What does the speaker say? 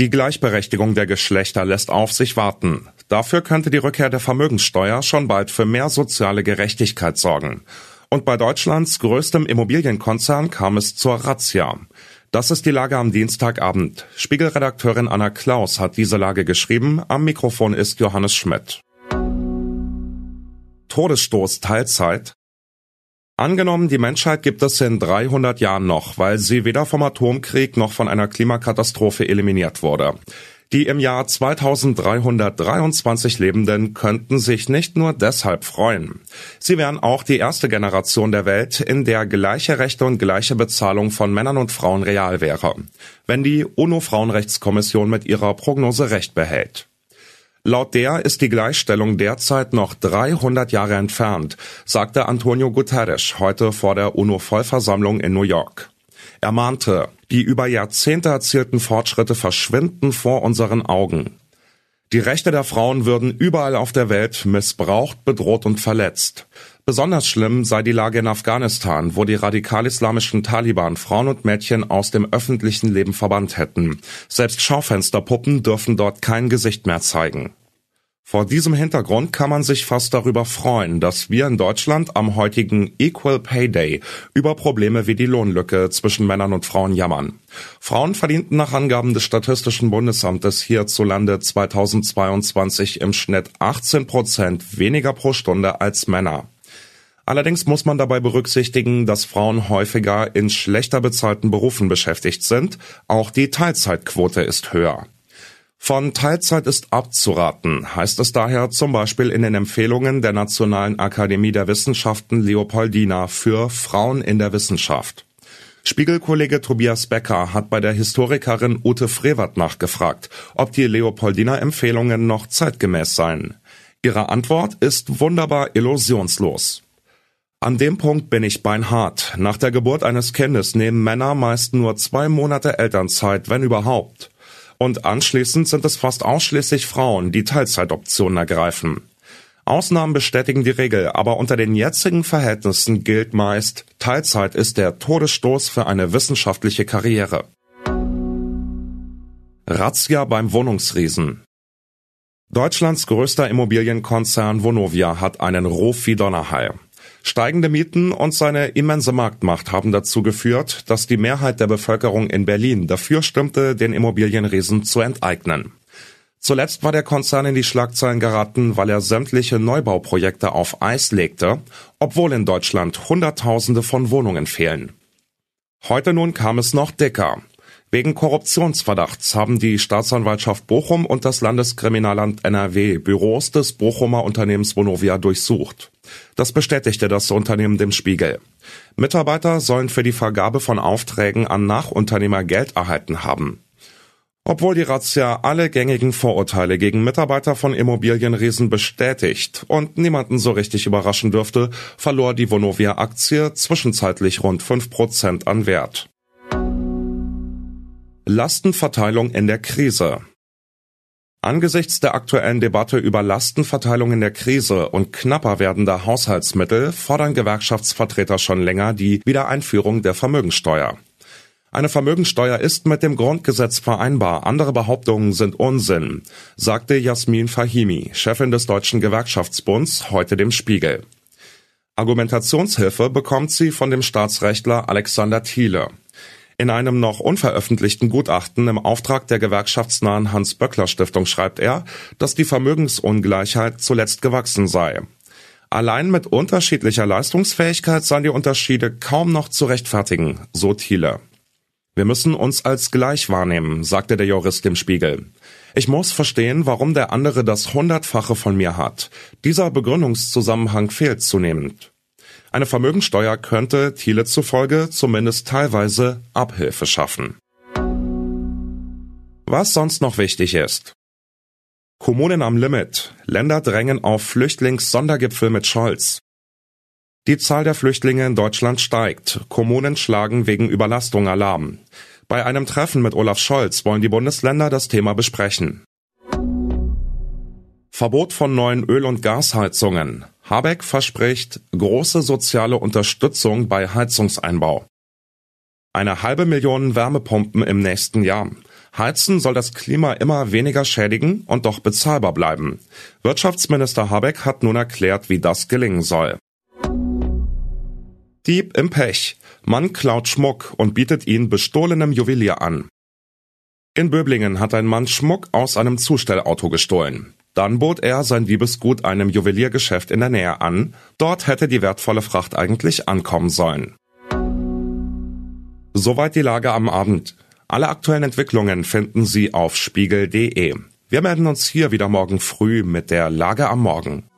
Die Gleichberechtigung der Geschlechter lässt auf sich warten. Dafür könnte die Rückkehr der Vermögenssteuer schon bald für mehr soziale Gerechtigkeit sorgen. Und bei Deutschlands größtem Immobilienkonzern kam es zur Razzia. Das ist die Lage am Dienstagabend. Spiegelredakteurin Anna Klaus hat diese Lage geschrieben. Am Mikrofon ist Johannes Schmidt. Todesstoß Teilzeit. Angenommen, die Menschheit gibt es in 300 Jahren noch, weil sie weder vom Atomkrieg noch von einer Klimakatastrophe eliminiert wurde. Die im Jahr 2323 Lebenden könnten sich nicht nur deshalb freuen. Sie wären auch die erste Generation der Welt, in der gleiche Rechte und gleiche Bezahlung von Männern und Frauen real wäre, wenn die UNO-Frauenrechtskommission mit ihrer Prognose recht behält. Laut der ist die Gleichstellung derzeit noch 300 Jahre entfernt, sagte Antonio Guterres heute vor der UNO-Vollversammlung in New York. Er mahnte, die über Jahrzehnte erzielten Fortschritte verschwinden vor unseren Augen. Die Rechte der Frauen würden überall auf der Welt missbraucht, bedroht und verletzt. Besonders schlimm sei die Lage in Afghanistan, wo die radikal-islamischen Taliban Frauen und Mädchen aus dem öffentlichen Leben verbannt hätten. Selbst Schaufensterpuppen dürfen dort kein Gesicht mehr zeigen. Vor diesem Hintergrund kann man sich fast darüber freuen, dass wir in Deutschland am heutigen Equal Pay Day über Probleme wie die Lohnlücke zwischen Männern und Frauen jammern. Frauen verdienten nach Angaben des Statistischen Bundesamtes hierzulande 2022 im Schnitt 18 Prozent weniger pro Stunde als Männer. Allerdings muss man dabei berücksichtigen, dass Frauen häufiger in schlechter bezahlten Berufen beschäftigt sind. Auch die Teilzeitquote ist höher. Von Teilzeit ist abzuraten, heißt es daher zum Beispiel in den Empfehlungen der Nationalen Akademie der Wissenschaften Leopoldina für Frauen in der Wissenschaft. Spiegelkollege Tobias Becker hat bei der Historikerin Ute Frevert nachgefragt, ob die Leopoldina-Empfehlungen noch zeitgemäß seien. Ihre Antwort ist wunderbar illusionslos. An dem Punkt bin ich beinhart. Nach der Geburt eines Kindes nehmen Männer meist nur zwei Monate Elternzeit, wenn überhaupt und anschließend sind es fast ausschließlich Frauen, die Teilzeitoptionen ergreifen. Ausnahmen bestätigen die Regel, aber unter den jetzigen Verhältnissen gilt meist, Teilzeit ist der Todesstoß für eine wissenschaftliche Karriere. Razzia beim Wohnungsriesen. Deutschlands größter Immobilienkonzern Vonovia hat einen Ruf wie Donnerhall. Steigende Mieten und seine immense Marktmacht haben dazu geführt, dass die Mehrheit der Bevölkerung in Berlin dafür stimmte, den Immobilienriesen zu enteignen. Zuletzt war der Konzern in die Schlagzeilen geraten, weil er sämtliche Neubauprojekte auf Eis legte, obwohl in Deutschland Hunderttausende von Wohnungen fehlen. Heute nun kam es noch dicker. Wegen Korruptionsverdachts haben die Staatsanwaltschaft Bochum und das Landeskriminalamt NRW Büros des Bochumer Unternehmens Vonovia durchsucht. Das bestätigte das Unternehmen dem Spiegel. Mitarbeiter sollen für die Vergabe von Aufträgen an Nachunternehmer Geld erhalten haben. Obwohl die Razzia alle gängigen Vorurteile gegen Mitarbeiter von Immobilienriesen bestätigt und niemanden so richtig überraschen dürfte, verlor die Vonovia-Aktie zwischenzeitlich rund 5% an Wert. Lastenverteilung in der Krise. Angesichts der aktuellen Debatte über Lastenverteilung in der Krise und knapper werdender Haushaltsmittel fordern Gewerkschaftsvertreter schon länger die Wiedereinführung der Vermögensteuer. Eine Vermögensteuer ist mit dem Grundgesetz vereinbar, andere Behauptungen sind Unsinn, sagte Jasmin Fahimi, Chefin des Deutschen Gewerkschaftsbunds, heute dem Spiegel. Argumentationshilfe bekommt sie von dem Staatsrechtler Alexander Thiele. In einem noch unveröffentlichten Gutachten im Auftrag der gewerkschaftsnahen Hans-Böckler-Stiftung schreibt er, dass die Vermögensungleichheit zuletzt gewachsen sei. Allein mit unterschiedlicher Leistungsfähigkeit seien die Unterschiede kaum noch zu rechtfertigen, so Thiele. Wir müssen uns als gleich wahrnehmen, sagte der Jurist im Spiegel. Ich muss verstehen, warum der andere das Hundertfache von mir hat. Dieser Begründungszusammenhang fehlt zunehmend. Eine Vermögensteuer könnte Thiele zufolge zumindest teilweise Abhilfe schaffen. Was sonst noch wichtig ist. Kommunen am Limit. Länder drängen auf Flüchtlingssondergipfel mit Scholz. Die Zahl der Flüchtlinge in Deutschland steigt. Kommunen schlagen wegen Überlastung Alarm. Bei einem Treffen mit Olaf Scholz wollen die Bundesländer das Thema besprechen. Verbot von neuen Öl- und Gasheizungen. Habeck verspricht große soziale Unterstützung bei Heizungseinbau. Eine halbe Million Wärmepumpen im nächsten Jahr. Heizen soll das Klima immer weniger schädigen und doch bezahlbar bleiben. Wirtschaftsminister Habeck hat nun erklärt, wie das gelingen soll. Dieb im Pech. Mann klaut Schmuck und bietet ihn bestohlenem Juwelier an. In Böblingen hat ein Mann Schmuck aus einem Zustellauto gestohlen. Dann bot er sein Diebesgut einem Juweliergeschäft in der Nähe an. Dort hätte die wertvolle Fracht eigentlich ankommen sollen. Soweit die Lage am Abend. Alle aktuellen Entwicklungen finden Sie auf spiegel.de. Wir melden uns hier wieder morgen früh mit der Lage am Morgen.